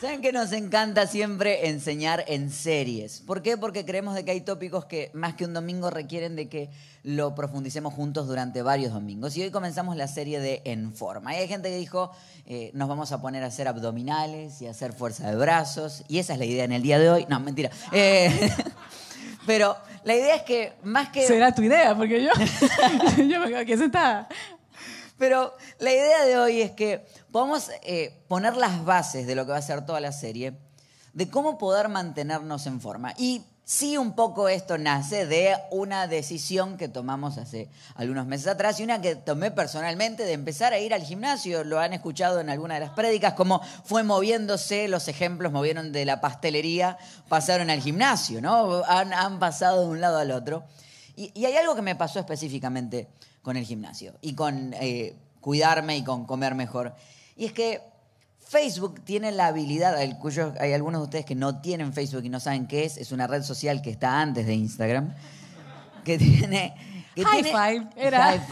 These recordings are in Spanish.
¿Saben que nos encanta siempre enseñar en series? ¿Por qué? Porque creemos de que hay tópicos que más que un domingo requieren de que lo profundicemos juntos durante varios domingos. Y hoy comenzamos la serie de En Forma. Hay gente que dijo, eh, nos vamos a poner a hacer abdominales y a hacer fuerza de brazos. Y esa es la idea en el día de hoy. No, mentira. Eh, pero la idea es que más que... Será tu idea, porque yo, yo me quedo aquí sentada. Pero la idea de hoy es que podamos eh, poner las bases de lo que va a ser toda la serie, de cómo poder mantenernos en forma. Y sí, un poco esto nace de una decisión que tomamos hace algunos meses atrás y una que tomé personalmente de empezar a ir al gimnasio. Lo han escuchado en alguna de las prédicas, cómo fue moviéndose, los ejemplos movieron de la pastelería, pasaron al gimnasio, ¿no? Han, pasado de un lado al otro. Y, y hay algo que me pasó específicamente con el gimnasio y con eh, cuidarme y con comer mejor. Y es que Facebook tiene la habilidad, hay algunos de ustedes que no tienen Facebook y no saben qué es, es una red social que está antes de Instagram, que tiene... High Five, era,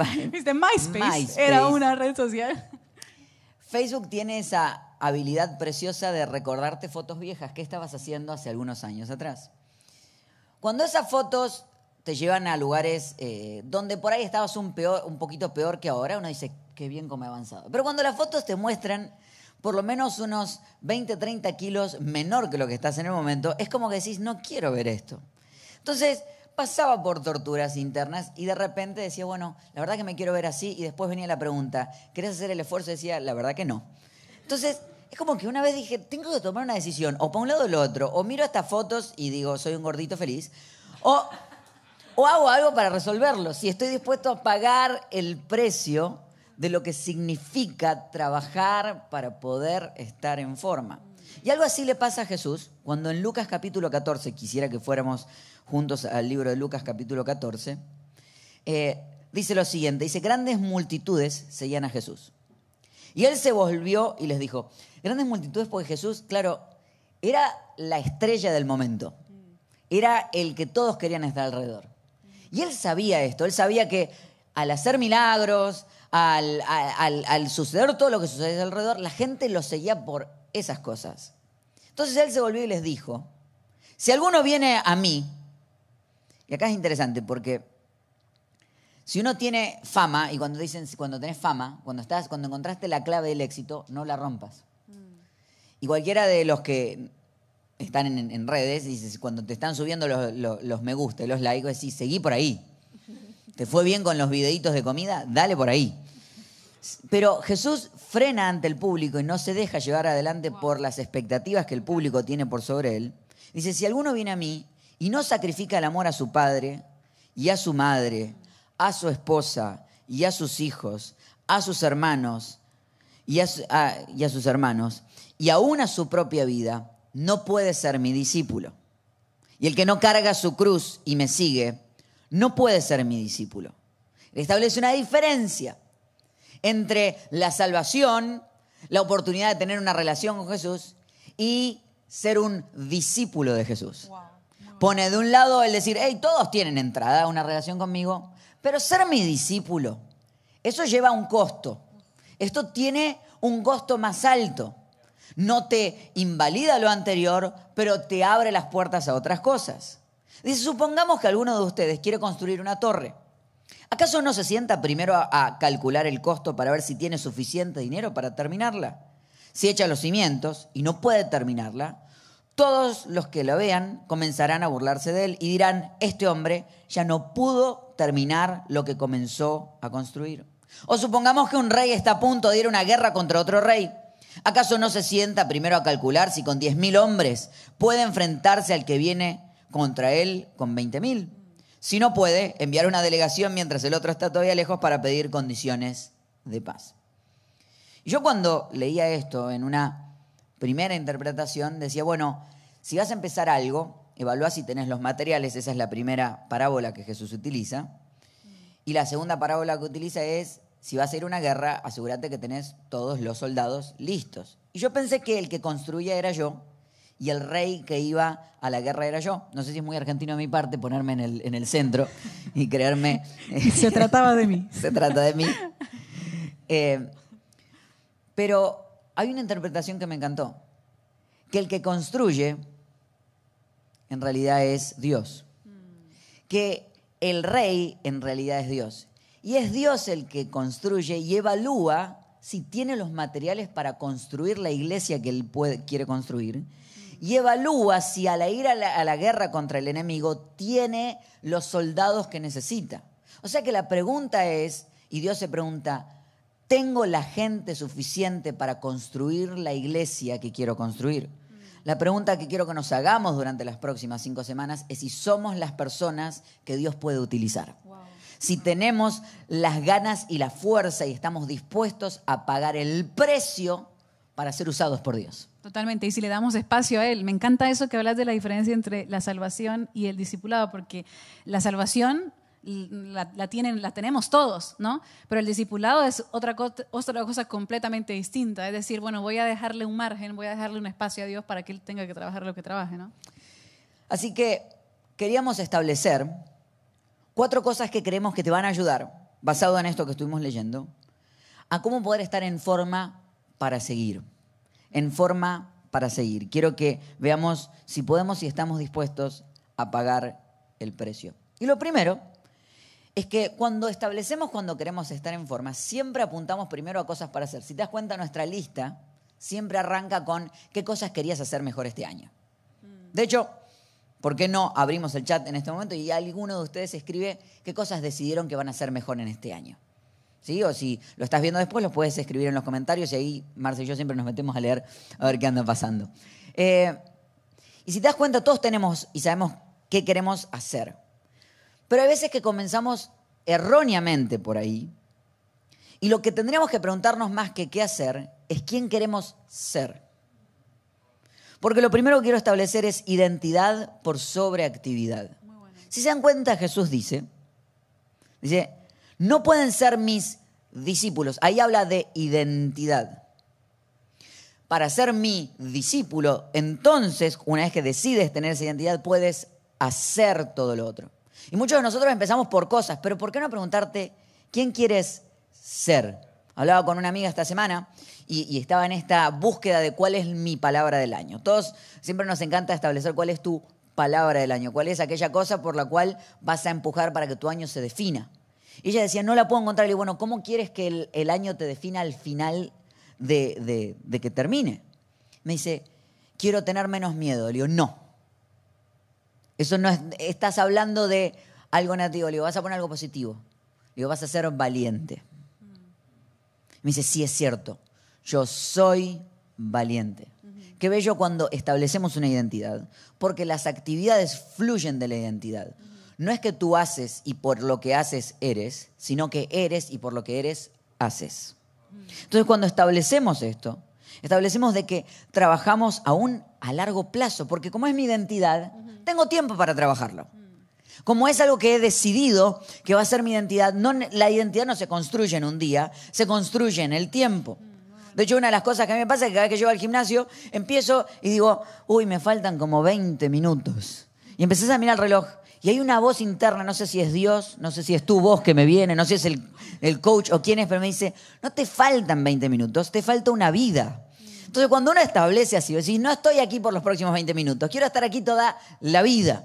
MySpace, era una red social. Facebook tiene esa habilidad preciosa de recordarte fotos viejas que estabas haciendo hace algunos años atrás. Cuando esas fotos te llevan a lugares eh, donde por ahí estabas un, peor, un poquito peor que ahora, uno dice, qué bien como he avanzado. Pero cuando las fotos te muestran por lo menos unos 20, 30 kilos menor que lo que estás en el momento, es como que decís, no quiero ver esto. Entonces, pasaba por torturas internas y de repente decía, bueno, la verdad que me quiero ver así, y después venía la pregunta, ¿querés hacer el esfuerzo? Y decía, la verdad que no. Entonces, es como que una vez dije, tengo que tomar una decisión, o para un lado o el otro, o miro estas fotos y digo, soy un gordito feliz, o o hago algo para resolverlo. Si estoy dispuesto a pagar el precio de lo que significa trabajar para poder estar en forma. Y algo así le pasa a Jesús cuando en Lucas capítulo 14, quisiera que fuéramos juntos al libro de Lucas capítulo 14, eh, dice lo siguiente, dice, grandes multitudes seguían a Jesús. Y él se volvió y les dijo, grandes multitudes porque Jesús, claro, era la estrella del momento, era el que todos querían estar alrededor. Y él sabía esto, él sabía que al hacer milagros, al, suceder todo lo que sucede alrededor, la gente lo seguía por esas cosas. Entonces él se volvió y les dijo, si alguno viene a mí, y acá es interesante porque si uno tiene fama, y cuando dicen cuando tenés fama, cuando, estás, cuando encontraste la clave del éxito, no la rompas. Mm. Y cualquiera de los que están en, redes, y cuando te están subiendo los, me gusta y los likes, decís, seguí por ahí. ¿Te fue bien con los videitos de comida? Dale por ahí. Pero Jesús frena ante el público y no se deja llevar adelante por las expectativas que el público tiene por sobre él. Dice, si alguno viene a mí y no sacrifica el amor a su padre y a su madre, a su esposa y a sus hijos, a sus hermanos y a, y a sus hermanos, y aún a su propia vida, no puede ser mi discípulo. Y el que no carga su cruz y me sigue, no puede ser mi discípulo. Establece una diferencia entre la salvación, la oportunidad de tener una relación con Jesús y ser un discípulo de Jesús. Pone de un lado el decir, hey, todos tienen entrada a una relación conmigo, pero ser mi discípulo, eso lleva un costo. Esto tiene un costo más alto no te invalida lo anterior, pero te abre las puertas a otras cosas. Dice, supongamos que alguno de ustedes quiere construir una torre. ¿Acaso no se sienta primero a, calcular el costo para ver si tiene suficiente dinero para terminarla? Si echa los cimientos y no puede terminarla, todos los que la vean comenzarán a burlarse de él y dirán, este hombre ya no pudo terminar lo que comenzó a construir. O supongamos que un rey está a punto de ir a una guerra contra otro rey ¿Acaso no se sienta primero a calcular si con 10.000 hombres puede enfrentarse al que viene contra él con 20.000? Si no puede, enviar una delegación mientras el otro está todavía lejos para pedir condiciones de paz. Yo cuando leía esto en una primera interpretación decía, bueno, si vas a empezar algo, evalúa si tenés los materiales, esa es la primera parábola que Jesús utiliza. Y la segunda parábola que utiliza es si vas a ir a una guerra, asegúrate que tenés todos los soldados listos. Y yo pensé que el que construía era yo y el rey que iba a la guerra era yo. No sé si es muy argentino de mi parte ponerme en el, en el centro y creerme... Se trataba de mí. Se trata de mí. Eh, pero hay una interpretación que me encantó, que el que construye en realidad es Dios, que el rey en realidad es Dios. Y es Dios el que construye y evalúa si tiene los materiales para construir la iglesia que él quiere construir. Y evalúa si al ir a la guerra contra el enemigo tiene los soldados que necesita. O sea que la pregunta es, y Dios se pregunta, ¿tengo la gente suficiente para construir la iglesia que quiero construir? La pregunta que quiero que nos hagamos durante las próximas cinco semanas es si somos las personas que Dios puede utilizar. Si tenemos las ganas y la fuerza y estamos dispuestos a pagar el precio para ser usados por Dios. Totalmente, y si le damos espacio a Él. Me encanta eso que hablas de la diferencia entre la salvación y el discipulado, porque la salvación la, tienen, la tenemos todos, ¿no? Pero el discipulado es otra, otra cosa completamente distinta. Es decir, bueno, voy a dejarle un margen, voy a dejarle un espacio a Dios para que Él tenga que trabajar lo que trabaje, ¿no? Así que queríamos establecer cuatro cosas que creemos que te van a ayudar, basado en esto que estuvimos leyendo, a cómo poder estar en forma para seguir. En forma para seguir. Quiero que veamos si podemos y estamos dispuestos a pagar el precio. Y lo primero es que cuando establecemos cuando queremos estar en forma, siempre apuntamos primero a cosas para hacer. Si te das cuenta, nuestra lista siempre arranca con qué cosas querías hacer mejor este año. De hecho, ¿por qué no abrimos el chat en este momento y alguno de ustedes escribe qué cosas decidieron que van a hacer mejor en este año? ¿Sí? O si lo estás viendo después, lo puedes escribir en los comentarios y ahí Marce y yo siempre nos metemos a leer a ver qué anda pasando. Eh, y si te das cuenta, todos tenemos y sabemos qué queremos hacer. Pero hay veces que comenzamos erróneamente por ahí. Y lo que tendríamos que preguntarnos más que qué hacer es quién queremos ser. Porque lo primero que quiero establecer es identidad por sobreactividad. Si se dan cuenta, Jesús dice, dice, no pueden ser mis discípulos. Ahí habla de identidad. Para ser mi discípulo, entonces, una vez que decides tener esa identidad, puedes hacer todo lo otro. Y muchos de nosotros empezamos por cosas, pero ¿por qué no preguntarte quién quieres ser? Hablaba con una amiga esta semana y, estaba en esta búsqueda de cuál es mi palabra del año. Todos siempre nos encanta establecer cuál es tu palabra del año, cuál es aquella cosa por la cual vas a empujar para que tu año se defina. Y ella decía, no la puedo encontrar. Y bueno, ¿cómo quieres que el, año te defina al final de, de que termine? Me dice, quiero tener menos miedo. Le digo, no. Eso no es, estás hablando de algo negativo. Le digo, vas a poner algo positivo. Le digo, vas a ser valiente. Me dice, sí, es cierto. Yo soy valiente. Qué bello cuando establecemos una identidad, porque las actividades fluyen de la identidad. No es que tú haces y por lo que haces eres, sino que eres y por lo que eres haces. Entonces cuando establecemos esto, establecemos de que trabajamos aún a largo plazo, porque como es mi identidad, tengo tiempo para trabajarlo. Como es algo que he decidido que va a ser mi identidad, no, la identidad no se construye en un día, se construye en el tiempo. De hecho, una de las cosas que a mí me pasa es que cada vez que llego al gimnasio, empiezo y digo, uy, me faltan como 20 minutos. Y empecé a mirar el reloj. Y hay una voz interna, no sé si es Dios, no sé si es tu voz que me viene, no sé si es el, el coach o quién es, pero me dice, no te faltan 20 minutos, te falta una vida. Entonces, cuando uno establece así, decís, no estoy aquí por los próximos 20 minutos, quiero estar aquí toda la vida.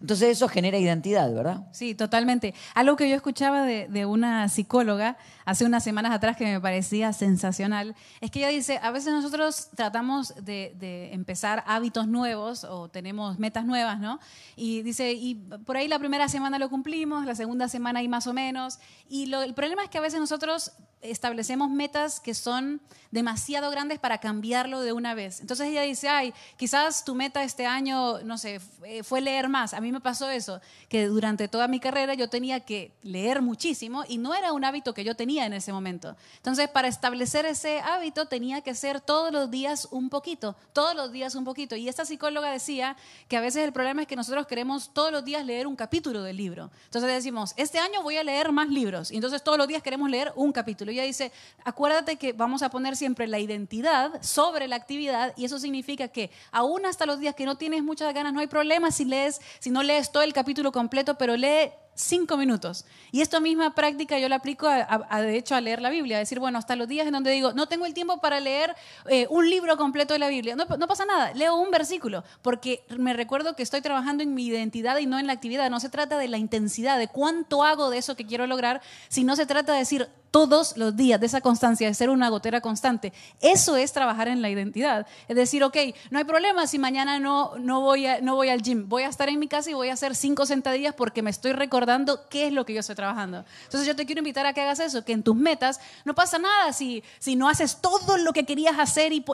Entonces eso genera identidad, ¿verdad? Sí, totalmente. Algo que yo escuchaba de, una psicóloga hace unas semanas atrás que me parecía sensacional, es que ella dice, a veces nosotros tratamos de, empezar hábitos nuevos o tenemos metas nuevas, ¿no? Y dice, y por ahí la primera semana lo cumplimos, la segunda semana y más o menos, y el problema es que a veces nosotros establecemos metas que son demasiado grandes para cambiarlo de una vez. Entonces ella dice, ay, quizás tu meta este año, no sé, fue leer más. A mí me pasó eso, que durante toda mi carrera yo tenía que leer muchísimo y no era un hábito que yo tenía en ese momento. Entonces, para establecer ese hábito tenía que ser todos los días un poquito, todos los días un poquito. Y esta psicóloga decía que a veces el problema es que nosotros queremos todos los días leer un capítulo del libro. Entonces decimos, este año voy a leer más libros. Y entonces todos los días queremos leer un capítulo. Ella dice, acuérdate que vamos a poner siempre la identidad sobre la actividad y eso significa que aún hasta los días que no tienes muchas ganas, no hay problema si lees, si no lees todo el capítulo completo, pero lee cinco minutos. Y esta misma práctica yo la aplico, a, de hecho, a leer la Biblia. A decir, bueno, hasta los días en donde digo, no tengo el tiempo para leer eh, un libro completo de la Biblia. No, no, pasa nada, leo un versículo, porque me recuerdo que estoy trabajando en mi identidad y no en la actividad. No se trata de la intensidad, de cuánto hago de eso que quiero lograr, sino se trata de decir, todos los días, de esa constancia, de ser una gotera constante. Eso es trabajar en la identidad. Es decir, ok, no hay problema si mañana no, no, voy, a, no voy al gym. Voy a estar en mi casa y voy a hacer cinco sentadillas porque me estoy recordando qué es lo que yo estoy trabajando. Entonces yo te quiero invitar a que hagas eso, que en tus metas no pasa nada si, si no haces todo lo que querías hacer y,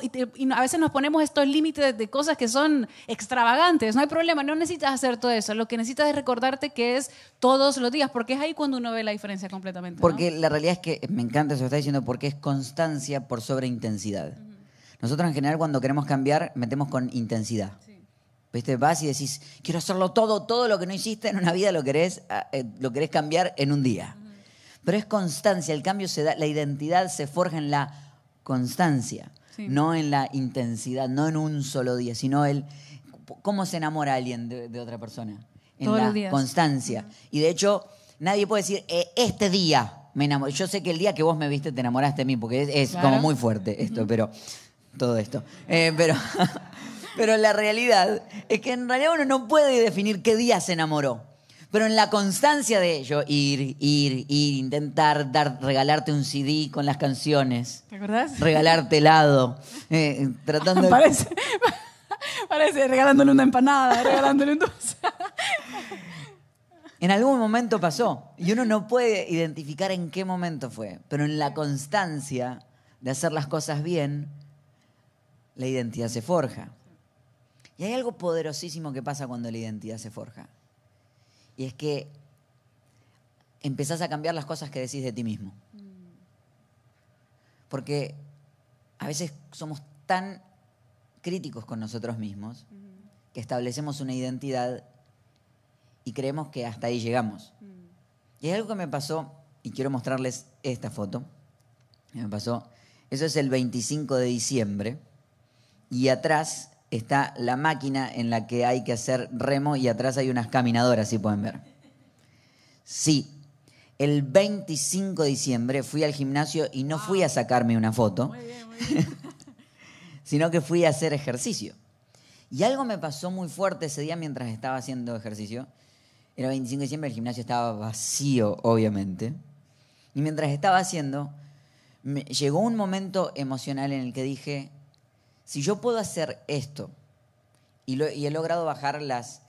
a veces nos ponemos estos límites de cosas que son extravagantes. No hay problema, no necesitas hacer todo eso. Lo que necesitas es recordarte que es todos los días, porque es ahí cuando uno ve la diferencia completamente. Porque la realidad es que me encanta eso que está diciendo porque es constancia por sobre intensidad. Nosotros en general cuando queremos cambiar metemos con intensidad. ¿Viste? Vas y decís, quiero hacerlo todo, todo lo que no hiciste en una vida lo querés, ah, eh, lo querés cambiar en un día. Pero es constancia, el cambio se da, la identidad se forja en la constancia, no en la intensidad, no en un solo día, sino el cómo se enamora alguien de, otra persona. En la constancia. Y de hecho, nadie puede decir, eh, este día me enamoré. Yo sé que el día que vos me viste te enamoraste de mí, porque es, como muy fuerte esto, pero todo esto. Eh, pero, pero la realidad es que en realidad uno no puede definir qué día se enamoró. Pero en la constancia de ello, ir, ir, ir, intentar dar, regalarte un CD con las canciones. ¿Te acordás? Regalarte helado. Eh, tratando parece, parece regalándole una empanada, regalándole un dulce. En algún momento pasó y uno no puede identificar en qué momento fue, pero en la constancia de hacer las cosas bien, la identidad se forja. Y hay algo poderosísimo que pasa cuando la identidad se forja. Y es que empezás a cambiar las cosas que decís de ti mismo. Porque a veces somos tan críticos con nosotros mismos que establecemos una identidad y creemos que hasta ahí llegamos. Y hay algo que me pasó, y quiero mostrarles esta foto. Me pasó, eso es el 25 de diciembre, y atrás está la máquina en la que hay que hacer remo y atrás hay unas caminadoras, si pueden ver. Sí, el 25 de diciembre fui al gimnasio y no fui a sacarme una foto, sino que fui a hacer ejercicio. Y algo me pasó muy fuerte ese día mientras estaba haciendo ejercicio, era 25 de diciembre, el gimnasio estaba vacío, obviamente. Y mientras estaba haciendo, llegó un momento emocional en el que dije, si yo puedo hacer esto y, y he logrado bajar las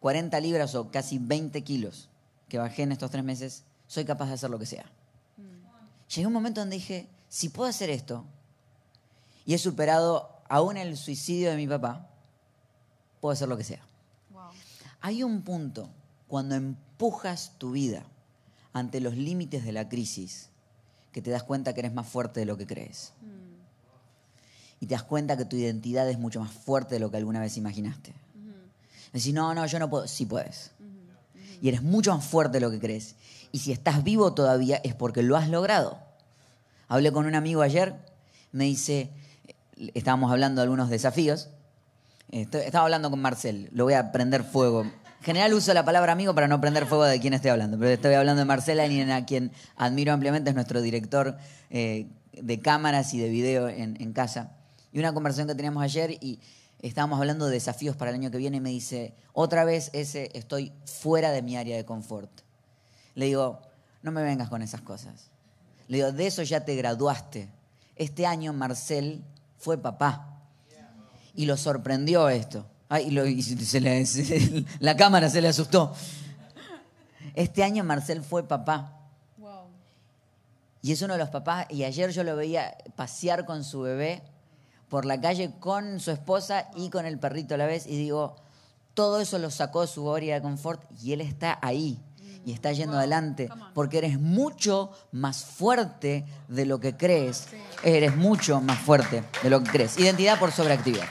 40 libras o casi 20 kilos que bajé en estos tres meses, soy capaz de hacer lo que sea. Mm. Llegó un momento donde dije, si puedo hacer esto y he superado aún el suicidio de mi papá, puedo hacer lo que sea. Hay un punto cuando empujas tu vida ante los límites de la crisis, que te das cuenta que eres más fuerte de lo que crees. Mm. Y te das cuenta que tu identidad es mucho más fuerte de lo que alguna vez imaginaste. Decís, no, no, yo no puedo. Sí puedes. Y eres mucho más fuerte de lo que crees. Y si estás vivo todavía es porque lo has logrado. Hablé con un amigo ayer, me dice, estábamos hablando de algunos desafíos. Estaba hablando con Marcel, lo voy a prender fuego general uso la palabra amigo para no prender fuego de quién estoy hablando, pero estoy hablando de Marcela y a quien admiro ampliamente, es nuestro director eh, de cámaras y de video en, casa. Y una conversación que teníamos ayer y estábamos hablando de desafíos para el año que viene y me dice, otra vez ese estoy fuera de mi área de confort. Le digo, no me vengas con esas cosas. Le digo, de eso ya te graduaste. Este año Marcel fue papá. Y lo sorprendió esto la cámara se le asustó. Este año Marcel fue papá. Y es uno de los papás, y ayer yo lo veía pasear con su bebé por la calle con su esposa y con el perrito a la vez, y digo, todo eso lo sacó su área de confort y él está ahí y está yendo adelante, porque eres mucho más fuerte de lo que crees. Eres mucho más fuerte de lo que crees. Identidad por sobreactividad.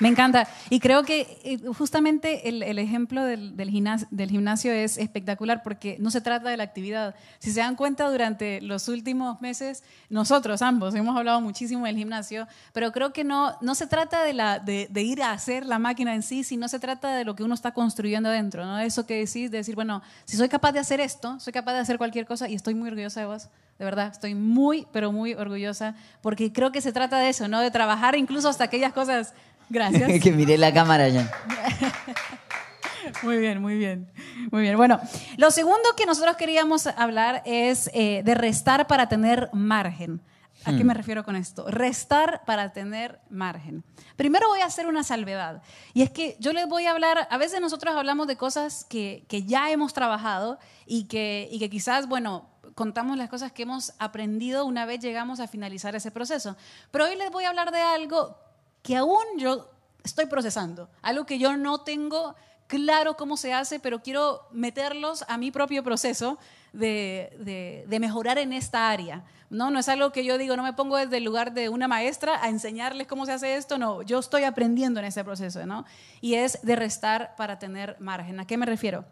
Me encanta. Y creo que eh, justamente el, ejemplo del, gimnasio, es espectacular porque no se trata de la actividad. Si se dan cuenta, durante los últimos meses, nosotros ambos hemos hablado muchísimo del gimnasio, pero creo que no, se trata de, ir a hacer la máquina en sí, sino se trata de lo que uno está construyendo adentro. ¿no? Eso que decís, de decir, bueno, si soy capaz de hacer esto, soy capaz de hacer cualquier cosa y estoy muy orgullosa de vos. De verdad, estoy muy, pero muy orgullosa porque creo que se trata de eso, ¿no? De trabajar incluso hasta aquellas cosas Gracias. que miré la cámara ya. Muy bien, muy bien. Muy bien. Bueno, lo segundo que nosotros queríamos hablar es eh, de restar para tener margen. ¿A qué me hmm. refiero con esto? Restar para tener margen. Primero voy a hacer una salvedad. Y es que yo les voy a hablar, a veces nosotros hablamos de cosas que, que ya hemos trabajado y que, y que quizás, bueno, contamos las cosas que hemos aprendido una vez llegamos a finalizar ese proceso. Pero hoy les voy a hablar de algo que aún yo estoy procesando, algo que yo no tengo claro cómo se hace, pero quiero meterlos a mi propio proceso de, mejorar en esta área. No, no es algo que yo digo, no me pongo desde el lugar de una maestra a enseñarles cómo se hace esto, no, yo estoy aprendiendo en ese proceso, ¿no? Y es de restar para tener margen. ¿A qué me refiero?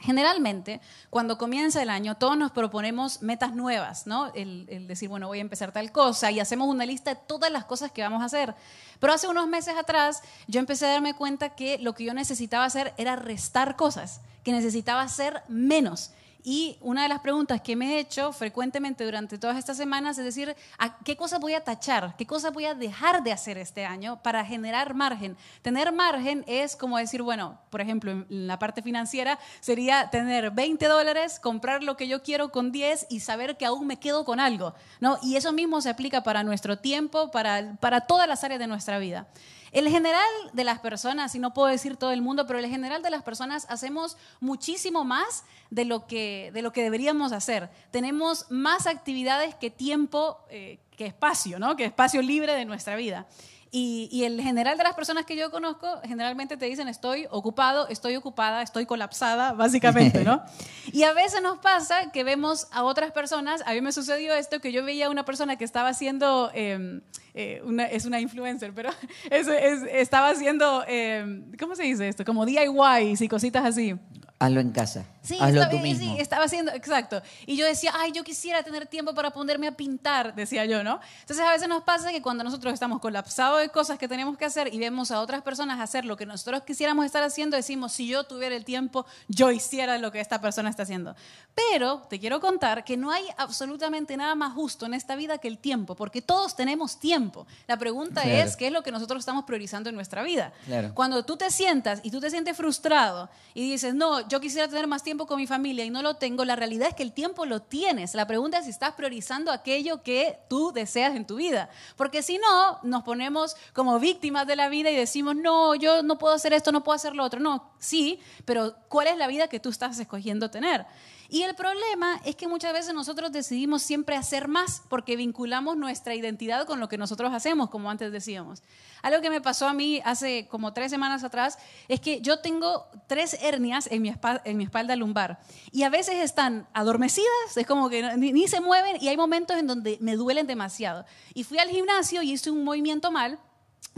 Generalmente, cuando comienza el año, todos nos proponemos metas nuevas, ¿no? El, decir, bueno, voy a empezar tal cosa y hacemos una lista de todas las cosas que vamos a hacer. Pero hace unos meses atrás, yo empecé a darme cuenta que lo que yo necesitaba hacer era restar cosas, que necesitaba hacer menos. Y una de las preguntas que me he hecho frecuentemente durante todas estas semanas es decir, qué cosas voy a tachar? ¿Qué cosas voy a dejar de hacer este año para generar margen? Tener margen es como decir, bueno, por ejemplo, en la parte financiera sería tener 20 dólares, comprar lo que yo quiero con 10 y saber que aún me quedo con algo. ¿no? Y eso mismo se aplica para nuestro tiempo, para, para todas las áreas de nuestra vida. El general de las personas, y no puedo decir todo el mundo, pero el general de las personas hacemos muchísimo más de lo que, de lo que deberíamos hacer. Tenemos más actividades que tiempo, eh, que espacio, ¿no? que espacio libre de nuestra vida. Y, el general de las personas que yo conozco generalmente te dicen estoy ocupado, estoy ocupada, estoy colapsada, básicamente, ¿no? Y a veces nos pasa que vemos a otras personas, a mí me sucedió esto, que yo veía a una persona que estaba haciendo, em, eh, una, es una influencer, pero estaba haciendo, em, ¿cómo se dice esto? Como DIYs y cositas así. Hazlo en casa. Sí, Hazlo estaba, sí, estaba haciendo, exacto. Y yo decía, ay, yo quisiera tener tiempo para ponerme a pintar, decía yo, ¿no? Entonces a veces nos pasa que cuando nosotros estamos colapsados de cosas que tenemos que hacer y vemos a otras personas hacer lo que nosotros quisiéramos estar haciendo, decimos, si yo tuviera el tiempo, yo hiciera lo que esta persona está haciendo. Pero te quiero contar que no hay absolutamente nada más justo en esta vida que el tiempo, porque todos tenemos tiempo. La pregunta es, ¿qué es lo que nosotros estamos priorizando en nuestra vida? Cuando tú te sientas y tú te sientes frustrado y dices, no, yo quisiera tener más tiempo con mi familia y no lo tengo, la realidad es que el tiempo lo tienes. La pregunta es si estás priorizando aquello que tú deseas en tu vida. Porque si no, nos ponemos como víctimas de la vida y decimos, no, yo no puedo hacer esto, no puedo hacer lo otro. No, sí, pero ¿cuál es la vida que tú estás escogiendo tener? Y el problema es que muchas veces nosotros decidimos siempre hacer más porque vinculamos nuestra identidad con lo que nosotros hacemos, como antes decíamos. Algo que me pasó a mí hace como tres semanas atrás es que yo tengo tres hernias en mi, espalda, lumbar y a veces están adormecidas, es como que ni, ni se mueven y hay momentos en donde me duelen demasiado. Y fui al gimnasio y hice un movimiento mal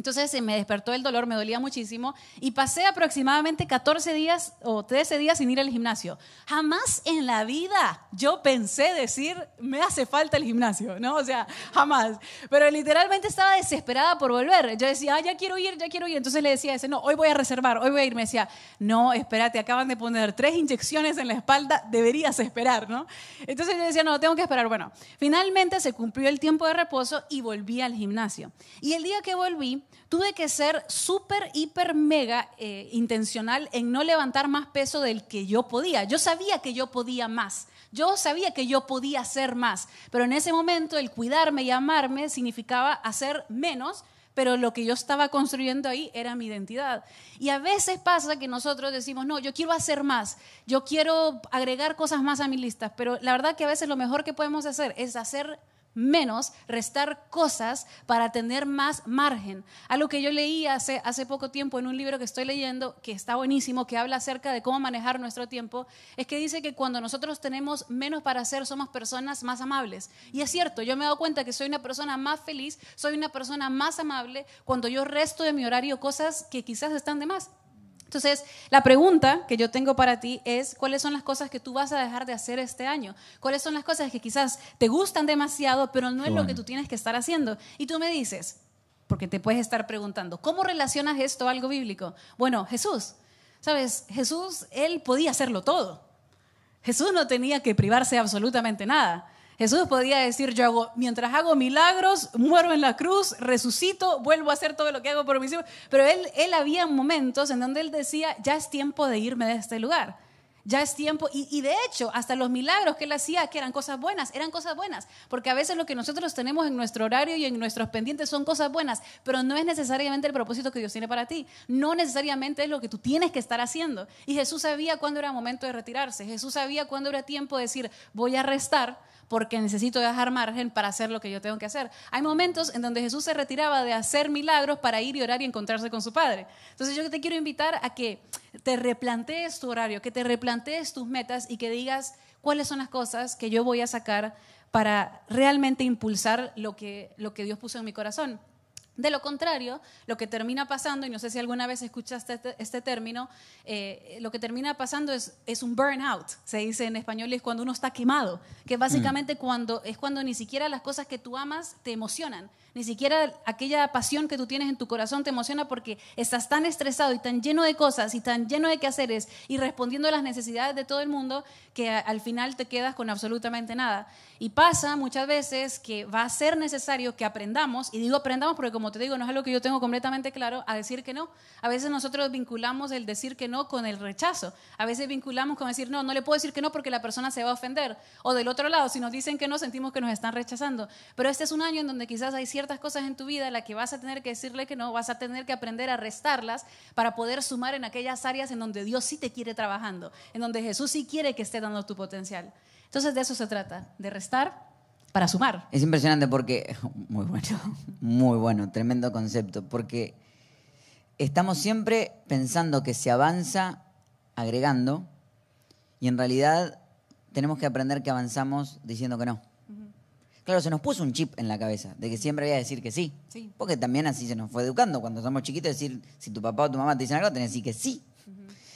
entonces me despertó el dolor, me dolía muchísimo y pasé aproximadamente 14 días o 13 días sin ir al gimnasio. Jamás en la vida yo pensé decir, me hace falta el gimnasio, ¿no? O sea, jamás. Pero literalmente estaba desesperada por volver. Yo decía, ah, ya quiero ir, ya quiero ir. Entonces le decía a ese, no, hoy voy a reservar, hoy voy a ir. Me decía, no, espérate, acaban de poner tres inyecciones en la espalda, deberías esperar, ¿no? Entonces yo decía, no, tengo que esperar. Bueno, finalmente se cumplió el tiempo de reposo y volví al gimnasio. Y el día que volví, tuve que ser súper, hiper, mega eh, intencional en no levantar más peso del que yo podía. Yo sabía que yo podía más. Yo sabía que yo podía hacer más. Pero en ese momento el cuidarme y amarme significaba hacer menos pero lo que yo estaba construyendo ahí era mi identidad. Y a veces pasa que nosotros decimos, no, yo quiero hacer más, yo quiero agregar cosas más a mi lista, pero la verdad que a veces lo mejor que podemos hacer es hacer menos, restar cosas para tener más margen. Algo que yo leí hace, hace poco tiempo en un libro que estoy leyendo, que está buenísimo, que habla acerca de cómo manejar nuestro tiempo, es que dice que cuando nosotros tenemos menos para hacer, somos personas más amables. Y es cierto, yo me he dado cuenta que soy una persona más feliz, soy una persona más amable cuando yo resto de mi horario cosas que quizás están de más. Entonces, la pregunta que yo tengo para ti es, ¿cuáles son las cosas que tú vas a dejar de hacer este año? ¿Cuáles son las cosas que quizás te gustan demasiado, pero no es lo que tú tienes que estar haciendo? Y tú me dices, porque te puedes estar preguntando, ¿cómo relacionas esto a algo bíblico? Bueno, Jesús, ¿sabes? Jesús, él podía hacerlo todo. Jesús no tenía que privarse absolutamente nada. Jesús podía decir, yo hago, mientras hago milagros, muero en la cruz, resucito, vuelvo a hacer todo lo que hago por mis hijos. Pero él, él había momentos en donde él decía, ya es tiempo de irme de este lugar. Ya es tiempo, y, y, de hecho, hasta los milagros que él hacía, que eran cosas buenas, eran cosas buenas, porque a veces lo que nosotros tenemos en nuestro horario y en nuestros pendientes son cosas buenas, pero no es necesariamente el propósito que Dios tiene para ti, no necesariamente es lo que tú tienes que estar haciendo. Y Jesús sabía cuándo era momento de retirarse, Jesús sabía cuándo era tiempo de decir, voy a restar porque necesito dejar margen para hacer lo que yo tengo que hacer. Hay momentos en donde Jesús se retiraba de hacer milagros para ir y orar y encontrarse con su Padre. Entonces yo te quiero invitar a que te replantees tu horario, que te replantees tus metas y que digas cuáles son las cosas que yo voy a sacar para realmente impulsar lo que, lo que Dios puso en mi corazón. De lo contrario, lo que termina pasando, y no sé si alguna vez escuchaste este, este término, eh, lo que termina pasando es, es, un burnout, se dice en español, es cuando uno está quemado, que básicamente cuando, es cuando ni siquiera las cosas que tú amas te emocionan, ni siquiera aquella pasión que tú tienes en tu corazón te emociona porque estás tan estresado y tan lleno de cosas y tan lleno de quehaceres y respondiendo a las necesidades de todo el mundo que al final te quedas con absolutamente nada. Y pasa muchas veces que va a ser necesario que aprendamos, y digo aprendamos porque como te digo, no es algo que yo tengo completamente claro, a decir que no. A veces nosotros vinculamos el decir que no con el rechazo. A veces vinculamos con decir no, no le puedo decir que no porque la persona se va a ofender. O del otro lado, si nos dicen que no, sentimos que nos están rechazando. Pero este es un año en donde quizás hay ciertas cosas en tu vida en las que vas a tener que decirle que no, vas a tener que aprender a restarlas para poder sumar en aquellas áreas en donde Dios sí te quiere trabajando, en donde Jesús sí quiere que esté dando tu potencial. Entonces de eso se trata, de restar para sumar. Es impresionante porque, muy bueno, muy bueno, tremendo concepto, porque estamos siempre pensando que se avanza agregando y en realidad tenemos que aprender que avanzamos diciendo que no. Claro, se nos puso un chip en la cabeza de que siempre había que decir que sí. sí. Porque también así se nos fue educando. Cuando somos chiquitos, decir, si tu papá o tu mamá te dicen algo, tenés que decir que sí.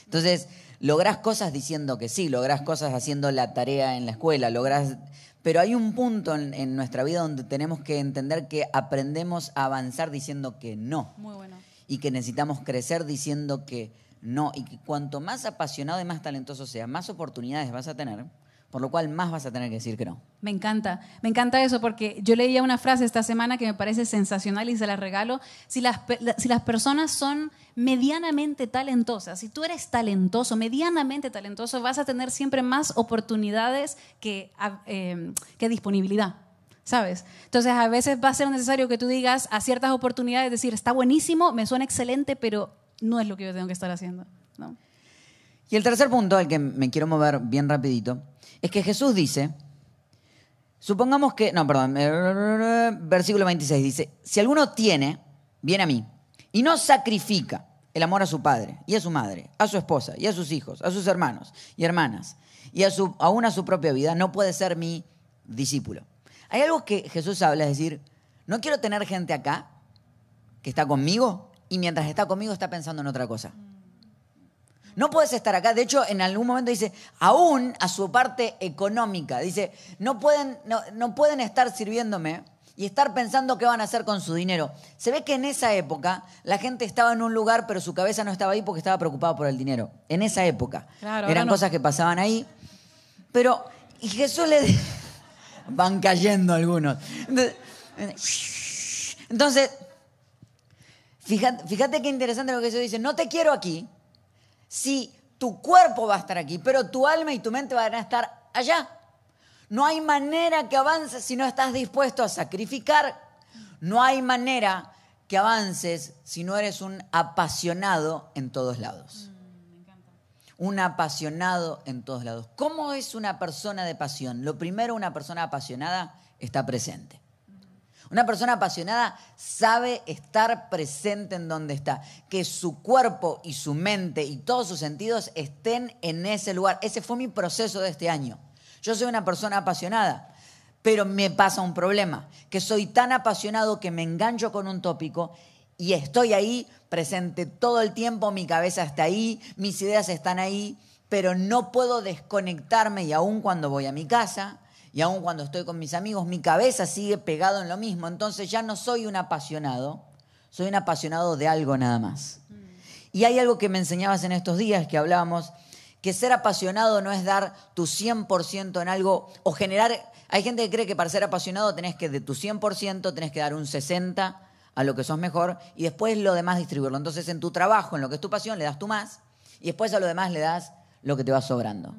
Entonces, lográs cosas diciendo que sí, lográs cosas haciendo la tarea en la escuela, lográs... Pero hay un punto en, nuestra vida donde tenemos que entender que aprendemos a avanzar diciendo que no. Muy bueno. Y que necesitamos crecer diciendo que no. Y que cuanto más apasionado y más talentoso seas, más oportunidades vas a tener por lo cual más vas a tener que decir que no. Me encanta, me encanta eso porque yo leía una frase esta semana que me parece sensacional y se la regalo. Si las, si las personas son medianamente talentosas, si tú eres talentoso, medianamente talentoso, vas a tener siempre más oportunidades que, eh, que disponibilidad. ¿sabes? Entonces a veces va a ser necesario que tú digas a ciertas oportunidades, decir, está buenísimo, me suena excelente, pero no es lo que yo tengo que estar haciendo. ¿no? Y el tercer punto, al que me quiero mover bien rapidito, es que Jesús dice, supongamos que, no, perdón, versículo 26 dice, si alguno tiene, viene a mí, y no sacrifica el amor a su padre y a su madre, a su esposa y a sus hijos, a sus hermanos y hermanas, y a su, aún a su propia vida, no puede ser mi discípulo. Hay algo que Jesús habla, es decir, no quiero tener gente acá que está conmigo y mientras está conmigo está pensando en otra cosa no puedes estar acá. De hecho, en algún momento dice, aún a su parte económica, dice, no pueden, no, pueden estar sirviéndome y estar pensando qué van a hacer con su dinero. Se ve que en esa época la gente estaba en un lugar, pero su cabeza no estaba ahí porque estaba preocupada por el dinero. En esa época. Eran cosas que pasaban ahí. Pero, y Jesús le... Van cayendo algunos. Entonces, fíjate, fíjate qué interesante lo que Jesús dice. No te quiero aquí, si tu cuerpo va a estar aquí, pero tu alma y tu mente van a estar allá. No hay manera que avances si no estás dispuesto a sacrificar. No hay manera que avances si no eres un apasionado en todos lados. Un apasionado en todos lados. ¿Cómo es una persona de pasión? Lo primero, una persona apasionada está presente. Una persona apasionada sabe estar presente en donde está, que su cuerpo y su mente y todos sus sentidos estén en ese lugar. Ese fue mi proceso de este año. Yo soy una persona apasionada, pero me pasa un problema, que soy tan apasionado que me engancho con un tópico y estoy ahí presente todo el tiempo, mi cabeza está ahí, mis ideas están ahí, pero no puedo desconectarme y aún cuando voy a mi casa, y aún cuando estoy con mis amigos, mi cabeza sigue pegado en lo mismo. Entonces ya no soy un apasionado, soy un apasionado de algo nada más. Y hay algo que me enseñabas en estos días que hablábamos, que ser apasionado no es dar tu 100% en algo o generar... Hay gente que cree que para ser apasionado tenés que de tu 100% tenés que dar un 60% a lo que sos mejor y después lo demás distribuirlo. Entonces en tu trabajo, en lo que es tu pasión, le das tú más y después a lo demás le das lo que te va sobrando.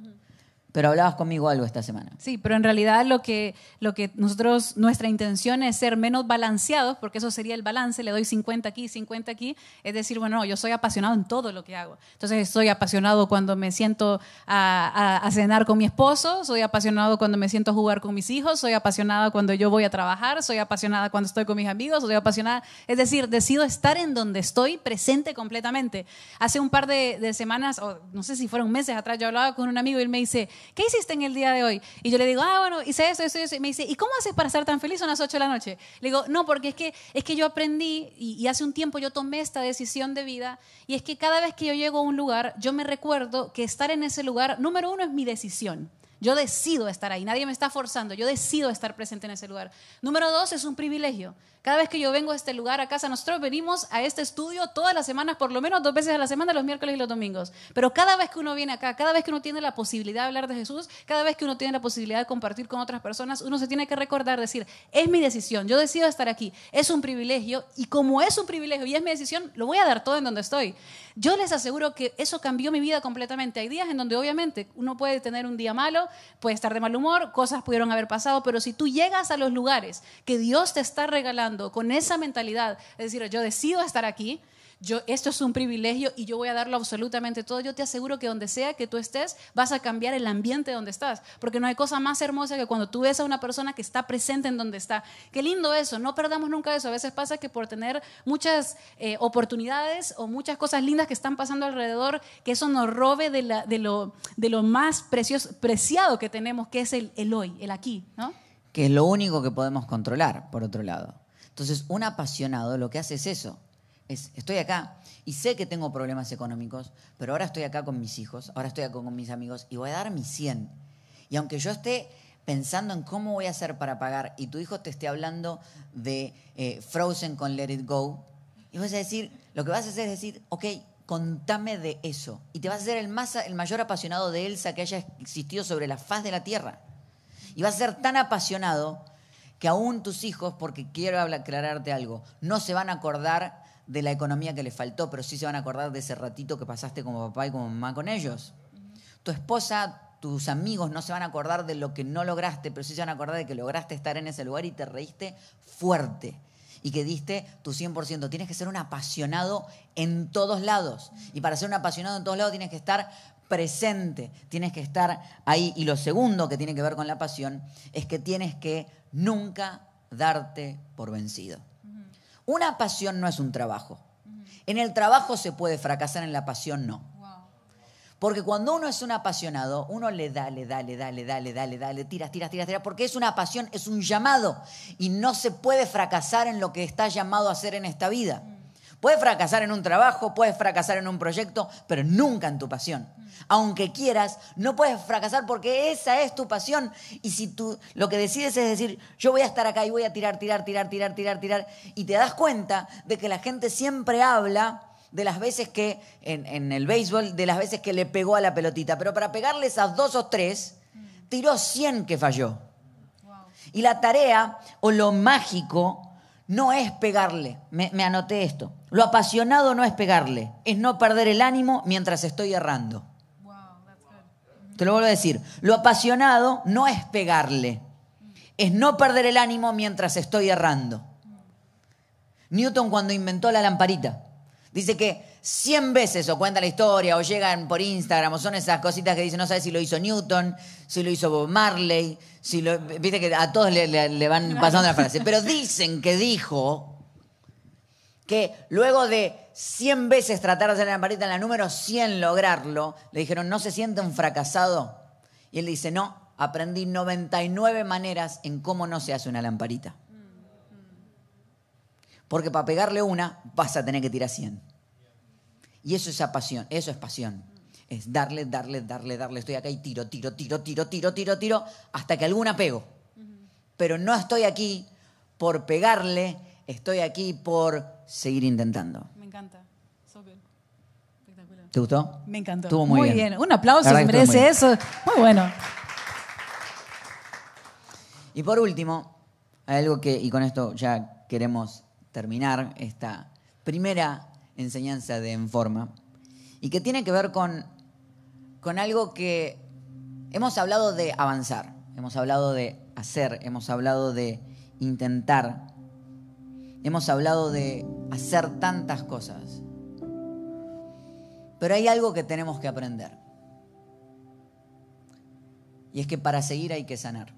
Pero hablabas conmigo algo esta semana. Sí, pero en realidad lo que, lo que nosotros, nuestra intención es ser menos balanceados, porque eso sería el balance, le doy 50 aquí, 50 aquí, es decir, bueno, yo soy apasionado en todo lo que hago. Entonces, soy apasionado cuando me siento a, a, cenar con mi esposo, soy apasionado cuando me siento a jugar con mis hijos, soy apasionada cuando yo voy a trabajar, soy apasionada cuando estoy con mis amigos, soy apasionada, es decir, decido estar en donde estoy presente completamente. Hace un par de, de semanas, o no sé si fueron meses atrás, yo hablaba con un amigo y él me dice, ¿qué hiciste en el día de hoy? Y yo le digo, ah, bueno, hice eso, eso, eso. Y me dice, ¿y cómo haces para estar tan feliz a las 8 de la noche? Le digo, no, porque es que, es que yo aprendí y, y hace un tiempo yo tomé esta decisión de vida y es que cada vez que yo llego a un lugar, yo me recuerdo que estar en ese lugar, número uno, es mi decisión. Yo decido estar ahí, nadie me está forzando, yo decido estar presente en ese lugar. Número dos, es un privilegio. Cada vez que yo vengo a este lugar, a casa, nosotros venimos a este estudio todas las semanas, por lo menos dos veces a la semana, los miércoles y los domingos. Pero cada vez que uno viene acá, cada vez que uno tiene la posibilidad de hablar de Jesús, cada vez que uno tiene la posibilidad de compartir con otras personas, uno se tiene que recordar, decir, es mi decisión, yo decido estar aquí, es un privilegio y como es un privilegio y es mi decisión, lo voy a dar todo en donde estoy. Yo les aseguro que eso cambió mi vida completamente. Hay días en donde obviamente uno puede tener un día malo, puede estar de mal humor, cosas pudieron haber pasado, pero si tú llegas a los lugares que Dios te está regalando con esa mentalidad, es decir, yo decido estar aquí, yo, esto es un privilegio y yo voy a darlo absolutamente todo. Yo te aseguro que donde sea que tú estés, vas a cambiar el ambiente donde estás. Porque no hay cosa más hermosa que cuando tú ves a una persona que está presente en donde está. Qué lindo eso, no perdamos nunca eso. A veces pasa que por tener muchas eh, oportunidades o muchas cosas lindas que están pasando alrededor, que eso nos robe de, lo, más preciado que tenemos, que es el, el hoy, el aquí. ¿no? Que es lo único que podemos controlar, por otro lado. Entonces, un apasionado lo que hace es eso es, estoy acá y sé que tengo problemas económicos, pero ahora estoy acá con mis hijos, ahora estoy acá con mis amigos y voy a dar mi 100. Y aunque yo esté pensando en cómo voy a hacer para pagar y tu hijo te esté hablando de eh, Frozen con Let It Go, y vas a decir, lo que vas a hacer es decir, ok, contame de eso. Y te vas a ser el, más, el mayor apasionado de Elsa que haya existido sobre la faz de la tierra. Y vas a ser tan apasionado que aún tus hijos, porque quiero aclararte algo, no se van a acordar de la economía que le faltó, pero sí se van a acordar de ese ratito que pasaste como papá y como mamá con ellos. Tu esposa, tus amigos no se van a acordar de lo que no lograste, pero sí se van a acordar de que lograste estar en ese lugar y te reíste fuerte y que diste tu 100%. Tienes que ser un apasionado en todos lados. Y para ser un apasionado en todos lados tienes que estar presente, tienes que estar ahí. Y lo segundo que tiene que ver con la pasión es que tienes que nunca darte por vencido. Una pasión no es un trabajo. En el trabajo se puede fracasar, en la pasión no. Porque cuando uno es un apasionado, uno le da, le da, le da, le da, le da, le da, le tiras, tiras, tiras, tiras, porque es una pasión, es un llamado. Y no se puede fracasar en lo que está llamado a hacer en esta vida. Puedes fracasar en un trabajo, puedes fracasar en un proyecto, pero nunca en tu pasión. Aunque quieras, no puedes fracasar porque esa es tu pasión. Y si tú lo que decides es decir, yo voy a estar acá y voy a tirar, tirar, tirar, tirar, tirar, tirar, y te das cuenta de que la gente siempre habla de las veces que, en, en el béisbol, de las veces que le pegó a la pelotita, pero para pegarle esas dos o tres, tiró 100 que falló. Y la tarea o lo mágico no es pegarle. Me, anoté esto. Lo apasionado no es pegarle, es no perder el ánimo mientras estoy errando. Te lo vuelvo a decir. Lo apasionado no es pegarle, es no perder el ánimo mientras estoy errando. Newton cuando inventó la lamparita. Dice que 100 veces o cuenta la historia o llegan por Instagram o son esas cositas que dicen, no sabes si lo hizo Newton, si lo hizo Bob Marley, si lo, viste que a todos le, le- le van pasando la frase, pero dicen que dijo que luego de 100 veces tratar de hacer la lamparita, en la número 100 lograrlo, le dijeron, ¿no se siente un fracasado? Y él dice, no, aprendí 99 maneras en cómo no se hace una lamparita. Porque para pegarle una vas a tener que tirar 100. Y eso es pasión, eso es pasión. Es darle, darle, darle, darle. Estoy acá y tiro, tiro, tiro, tiro, tiro, tiro, tiro, hasta que alguna pego. Pero no estoy aquí por pegarle, estoy aquí por seguir intentando. Me encanta. So good. Espectacular. ¿Te gustó? Me encantó. Estuvo muy, bien. Un aplauso, La se merece muy eso. Muy bueno. Y por último, hay algo que, y con esto ya queremos terminar esta primera enseñanza de Enforma, y que tiene que ver con, con algo que hemos hablado de avanzar, hemos hablado de hacer, hemos hablado de intentar, hemos hablado de hacer tantas cosas. Pero hay algo que tenemos que aprender. Y es que para seguir hay que sanar.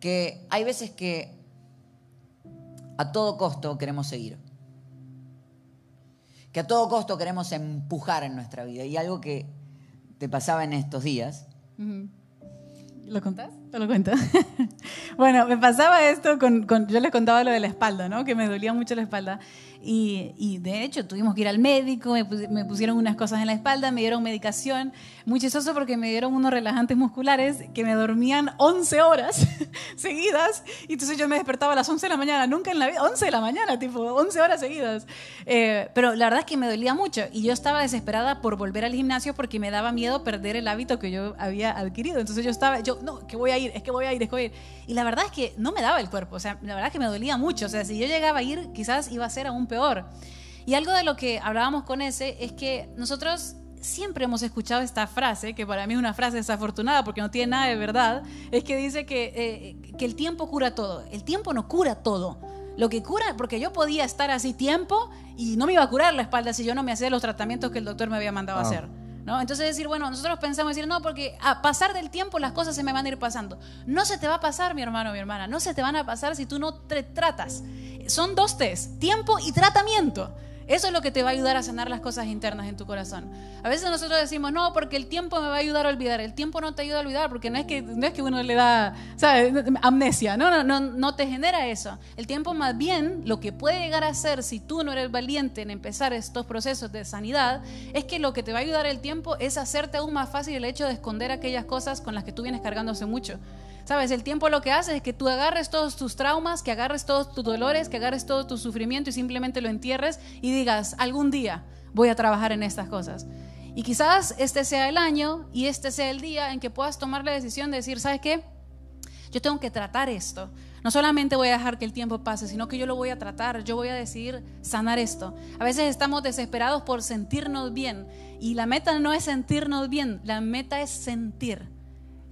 Que hay veces que a todo costo queremos seguir. Que a todo costo queremos empujar en nuestra vida. Y algo que te pasaba en estos días. ¿Lo contás? ¿Te lo cuento? bueno, me pasaba esto con, Yo les contaba lo de la espalda, ¿no? Que me dolía mucho la espalda. Y, de hecho tuvimos que ir al médico, me, me pusieron unas cosas en la espalda, me dieron medicación. Muy chistoso porque me dieron unos relajantes musculares que me dormían 11 horas seguidas. Y entonces yo me despertaba a las 11 de la mañana, nunca en la vida, 11 de la mañana, tipo 11 horas seguidas. Eh, pero la verdad es que me dolía mucho y yo estaba desesperada por volver al gimnasio porque me daba miedo perder el hábito que yo había adquirido. Entonces yo estaba, yo, no, que voy a ir, es que voy a ir, es que voy a ir. Y la verdad es que no me daba el cuerpo, o sea, la verdad es que me dolía mucho. O sea, si yo llegaba a ir, quizás iba a ser aún peor. Y algo de lo que hablábamos con ese es que nosotros siempre hemos escuchado esta frase, que para mí es una frase desafortunada porque no tiene nada de verdad, es que dice que, eh, que el tiempo cura todo. El tiempo no cura todo. Lo que cura, porque yo podía estar así tiempo y no me iba a curar la espalda si yo no me hacía los tratamientos que el doctor me había mandado a Ah. hacer. ¿No? Entonces decir, bueno, nosotros pensamos decir, no, porque a pasar del tiempo las cosas se me van a ir pasando. No se te va a pasar, mi hermano, mi hermana, no se te van a pasar si tú no te tratas. Son dos test, tiempo y tratamiento. Eso es lo que te va a ayudar a sanar las cosas internas en tu corazón. A veces nosotros decimos, no, porque el tiempo me va a ayudar a olvidar. El tiempo no te ayuda a olvidar porque no es que, no es que uno le da. Amnesia. No, no, no, te genera eso. El tiempo más bien, lo que puede llegar a ser si tú no eres valiente en empezar estos procesos de sanidad, es que lo que te va a ayudar el tiempo es hacerte aún más fácil el hecho de esconder aquellas cosas con las que tú vienes cargando hace mucho. ¿Sabes? El tiempo lo que hace es que tú agarres todos tus traumas, que agarres todos tus dolores, que agarres todo tu sufrimiento y simplemente lo entierres y digas, algún día voy a trabajar en estas cosas. Y quizás este sea el año y este sea el día en que puedas tomar la decisión de decir, ¿sabes qué? Yo tengo que tratar esto. No solamente voy a dejar que el tiempo pase, sino que yo lo voy a tratar, yo voy a decidir sanar esto. A veces estamos desesperados por sentirnos bien y la meta no es sentirnos bien, la meta es sentir.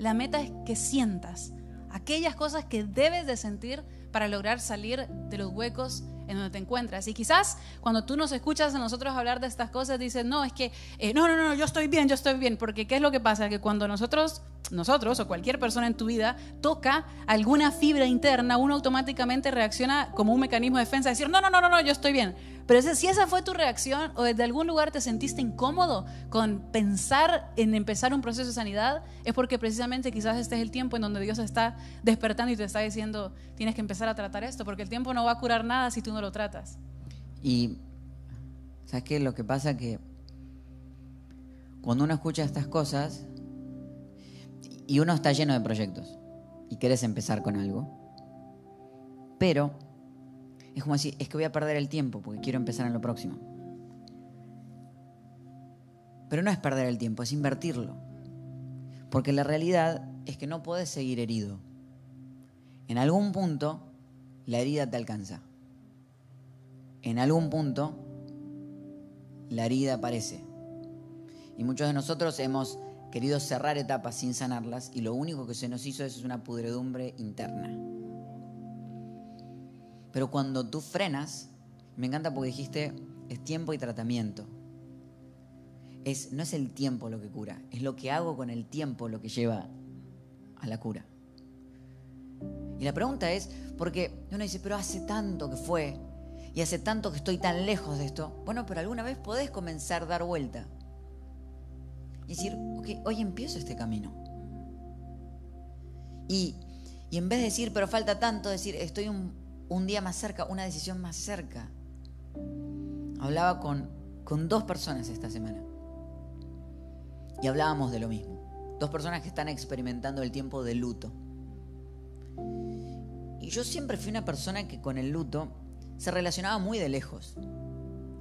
La meta es que sientas aquellas cosas que debes de sentir para lograr salir de los huecos en donde te encuentras. Y quizás cuando tú nos escuchas a nosotros hablar de estas cosas, dices, no, es que, eh, no, no, no, yo estoy bien, yo estoy bien. Porque ¿qué es lo que pasa? Que cuando nosotros, nosotros o cualquier persona en tu vida toca alguna fibra interna, uno automáticamente reacciona como un mecanismo de defensa, decir, no, no, no, no, no, yo estoy bien. Pero si esa fue tu reacción o desde algún lugar te sentiste incómodo con pensar en empezar un proceso de sanidad, es porque precisamente quizás este es el tiempo en donde Dios está despertando y te está diciendo, tienes que empezar a tratar esto, porque el tiempo no va a curar nada si tú no lo tratas. Y, ¿sabes qué? Lo que pasa que cuando uno escucha estas cosas y uno está lleno de proyectos y quieres empezar con algo, pero es como decir, es que voy a perder el tiempo porque quiero empezar en lo próximo. Pero no es perder el tiempo, es invertirlo. Porque la realidad es que no puedes seguir herido. En algún punto, la herida te alcanza en algún punto la herida aparece. Y muchos de nosotros hemos querido cerrar etapas sin sanarlas y lo único que se nos hizo es una pudredumbre interna. Pero cuando tú frenas, me encanta porque dijiste, es tiempo y tratamiento. Es, no es el tiempo lo que cura, es lo que hago con el tiempo lo que lleva a la cura. Y la pregunta es, porque uno dice, pero hace tanto que fue, y hace tanto que estoy tan lejos de esto. Bueno, pero alguna vez podés comenzar a dar vuelta. Y decir, ok, hoy empiezo este camino. Y, en vez de decir, pero falta tanto, decir, estoy un, un día más cerca, una decisión más cerca. Hablaba con, con dos personas esta semana. Y hablábamos de lo mismo. Dos personas que están experimentando el tiempo de luto. Y yo siempre fui una persona que con el luto se relacionaba muy de lejos,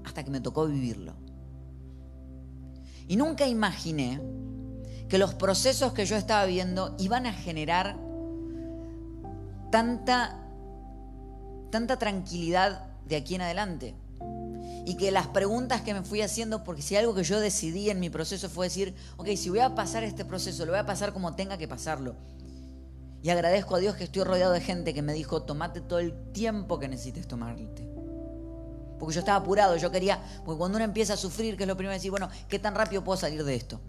hasta que me tocó vivirlo. Y nunca imaginé que los procesos que yo estaba viendo iban a generar tanta, tanta tranquilidad de aquí en adelante. Y que las preguntas que me fui haciendo, porque si algo que yo decidí en mi proceso fue decir, ok, si voy a pasar este proceso, lo voy a pasar como tenga que pasarlo. Y agradezco a Dios que estoy rodeado de gente que me dijo, tomate todo el tiempo que necesites tomarte. Porque yo estaba apurado, yo quería, porque cuando uno empieza a sufrir, que es lo primero, decir, bueno, ¿qué tan rápido puedo salir de esto?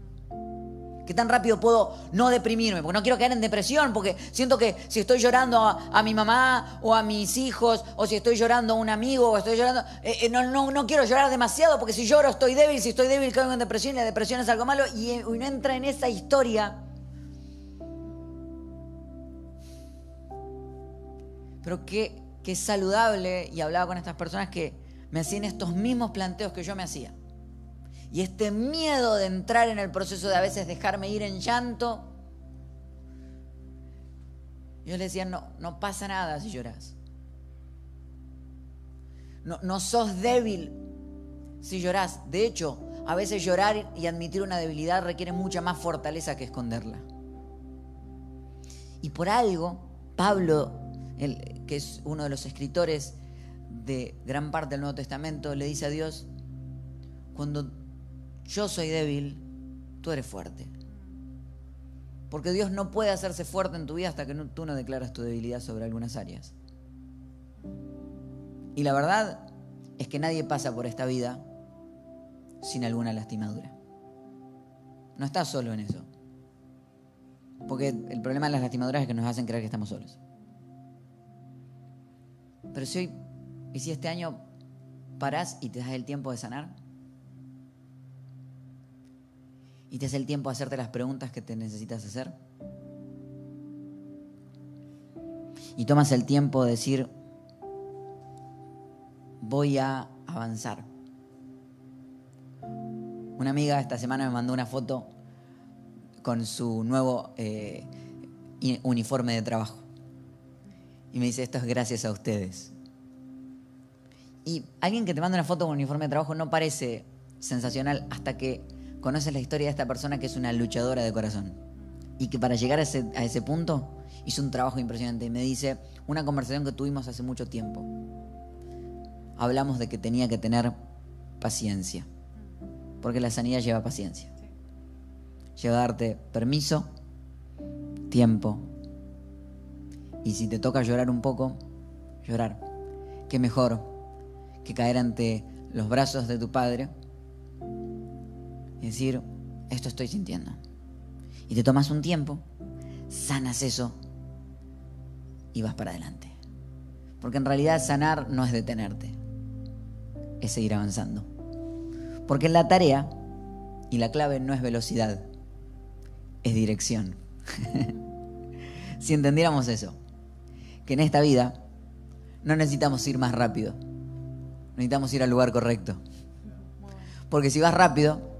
¿Qué tan rápido puedo no deprimirme? Porque no quiero caer en depresión, porque siento que si estoy llorando a, mi mamá o a mis hijos, o si estoy llorando a un amigo, o estoy llorando, eh, eh, no, no, no, quiero llorar demasiado, porque si lloro estoy débil, si estoy débil caigo en depresión y la depresión es algo malo, y eh, uno entra en esa historia pero qué, qué saludable, y hablaba con estas personas que me hacían estos mismos planteos que yo me hacía. Y este miedo de entrar en el proceso de a veces dejarme ir en llanto, yo le decía, no, no pasa nada si lloras. No, no sos débil si lloras. De hecho, a veces llorar y admitir una debilidad requiere mucha más fortaleza que esconderla. Y por algo, Pablo que es uno de los escritores de gran parte del Nuevo Testamento, le dice a Dios, cuando yo soy débil, tú eres fuerte. Porque Dios no puede hacerse fuerte en tu vida hasta que tú no declaras tu debilidad sobre algunas áreas. Y la verdad es que nadie pasa por esta vida sin alguna lastimadura. No estás solo en eso. Porque el problema de las lastimaduras es que nos hacen creer que estamos solos. Pero si hoy, y si este año parás y te das el tiempo de sanar, y te das el tiempo de hacerte las preguntas que te necesitas hacer, y tomas el tiempo de decir, voy a avanzar. Una amiga esta semana me mandó una foto con su nuevo eh, uniforme de trabajo. Y me dice, esto es gracias a ustedes. Y alguien que te manda una foto con un uniforme de trabajo no parece sensacional hasta que conoces la historia de esta persona que es una luchadora de corazón. Y que para llegar a ese, punto hizo un trabajo impresionante. Y me dice, una conversación que tuvimos hace mucho tiempo. Hablamos de que tenía que tener paciencia. Porque la sanidad lleva paciencia. Lleva a darte permiso, tiempo, y si te toca llorar un poco, llorar. Qué mejor que caer ante los brazos de tu padre y decir, esto estoy sintiendo. Y te tomas un tiempo, sanas eso y vas para adelante. Porque en realidad sanar no es detenerte, es seguir avanzando. Porque la tarea y la clave no es velocidad, es dirección. si entendiéramos eso, que en esta vida no necesitamos ir más rápido, necesitamos ir al lugar correcto. Porque si vas rápido,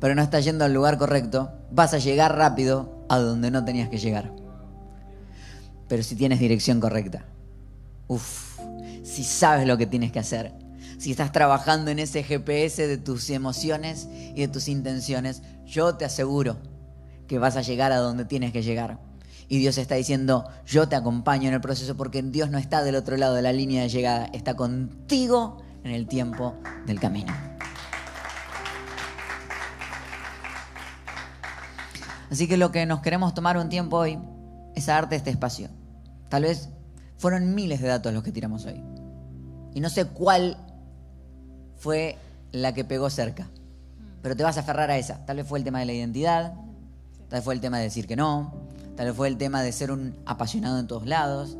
pero no estás yendo al lugar correcto, vas a llegar rápido a donde no tenías que llegar. Pero si tienes dirección correcta, uff, si sabes lo que tienes que hacer, si estás trabajando en ese GPS de tus emociones y de tus intenciones, yo te aseguro que vas a llegar a donde tienes que llegar. Y Dios está diciendo, yo te acompaño en el proceso porque Dios no está del otro lado de la línea de llegada, está contigo en el tiempo del camino. Así que lo que nos queremos tomar un tiempo hoy es darte este espacio. Tal vez Fueron miles de datos los que tiramos hoy. Y no sé cuál fue la que pegó cerca. Pero te vas a aferrar a esa. Tal vez fue el tema de la identidad, tal vez fue el tema de decir que no, tal vez fue el tema de ser un apasionado en todos lados,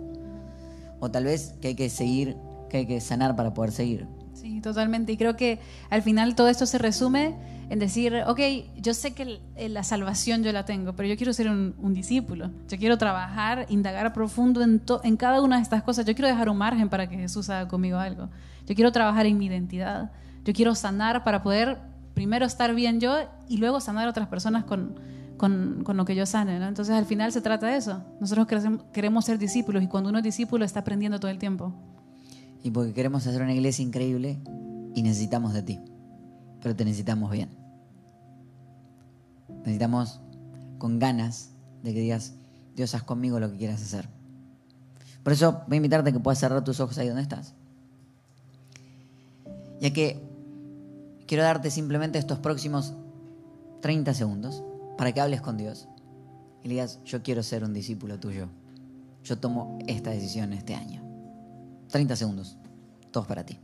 o tal vez que hay que seguir, que hay que sanar para poder seguir. Sí, totalmente. Y creo que al final todo esto se resume en decir, ok, yo sé que la salvación yo la tengo, pero yo quiero ser un, discípulo. Yo quiero trabajar, indagar profundo en, en cada una de estas cosas. Yo quiero dejar un margen para que Jesús haga conmigo algo. Yo quiero trabajar en mi identidad. Yo quiero sanar para poder primero estar bien yo y luego sanar a otras personas con, con, con lo que yo sane. Entonces al final se trata de eso. Nosotros queremos ser discípulos y cuando uno es discípulo está aprendiendo todo el tiempo. Y porque queremos hacer una iglesia increíble y necesitamos de ti pero te necesitamos bien. Necesitamos con ganas de que digas, Dios, haz conmigo lo que quieras hacer. Por eso voy a invitarte a que puedas cerrar tus ojos ahí donde estás. Ya que quiero darte simplemente estos próximos 30 segundos para que hables con Dios y le digas, yo quiero ser un discípulo tuyo. Yo tomo esta decisión este año. 30 segundos, todos para ti.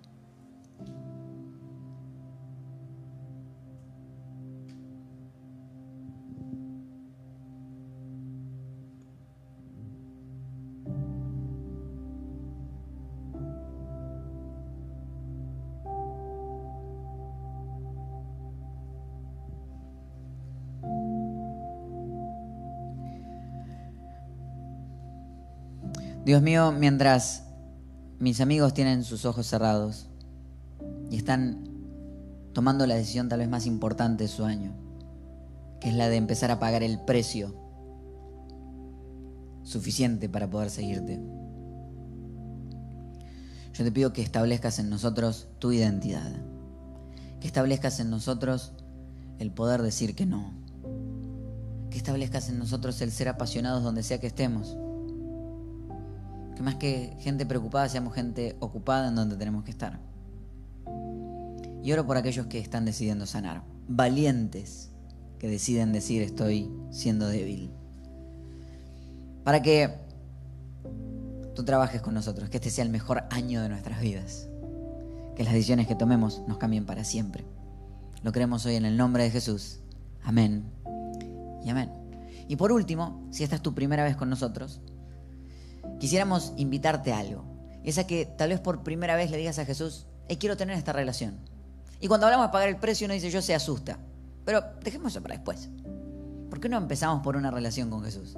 Dios mío, mientras mis amigos tienen sus ojos cerrados y están tomando la decisión tal vez más importante de su año, que es la de empezar a pagar el precio suficiente para poder seguirte. Yo te pido que establezcas en nosotros tu identidad, que establezcas en nosotros el poder decir que no, que establezcas en nosotros el ser apasionados donde sea que estemos que más que gente preocupada seamos gente ocupada en donde tenemos que estar. Y oro por aquellos que están decidiendo sanar, valientes que deciden decir estoy siendo débil. Para que tú trabajes con nosotros, que este sea el mejor año de nuestras vidas. Que las decisiones que tomemos nos cambien para siempre. Lo creemos hoy en el nombre de Jesús. Amén y amén. Y por último, si esta es tu primera vez con nosotros, quisiéramos invitarte a algo. Es a que tal vez por primera vez le digas a Jesús, hey, quiero tener esta relación. Y cuando hablamos de pagar el precio, uno dice, yo se asusta. Pero dejemos eso para después. ¿Por qué no empezamos por una relación con Jesús?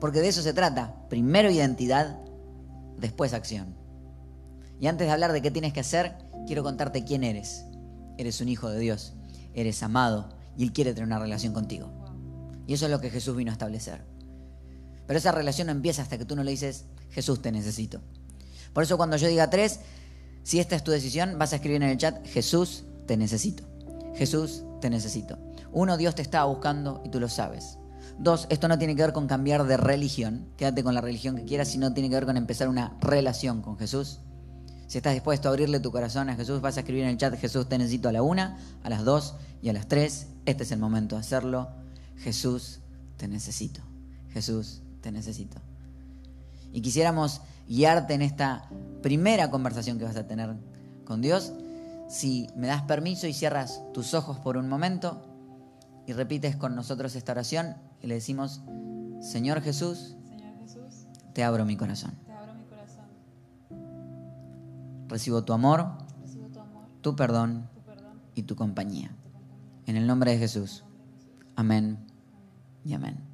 Porque de eso se trata. Primero identidad, después acción. Y antes de hablar de qué tienes que hacer, quiero contarte quién eres. Eres un hijo de Dios, eres amado y Él quiere tener una relación contigo. Y eso es lo que Jesús vino a establecer. Pero esa relación no empieza hasta que tú no le dices, Jesús te necesito. Por eso cuando yo diga tres, si esta es tu decisión, vas a escribir en el chat, Jesús te necesito. Jesús te necesito. Uno, Dios te está buscando y tú lo sabes. Dos, esto no tiene que ver con cambiar de religión, quédate con la religión que quieras, sino tiene que ver con empezar una relación con Jesús. Si estás dispuesto a abrirle tu corazón a Jesús, vas a escribir en el chat, Jesús te necesito a la una, a las dos y a las tres. Este es el momento de hacerlo. Jesús te necesito. Jesús te necesito. Y quisiéramos guiarte en esta primera conversación que vas a tener con Dios. Si me das permiso y cierras tus ojos por un momento y repites con nosotros esta oración y le decimos, Señor Jesús, te, abro mi corazón. Recibo tu amor, tu, perdón, y tu compañía. En el nombre de Jesús. Amén y amén.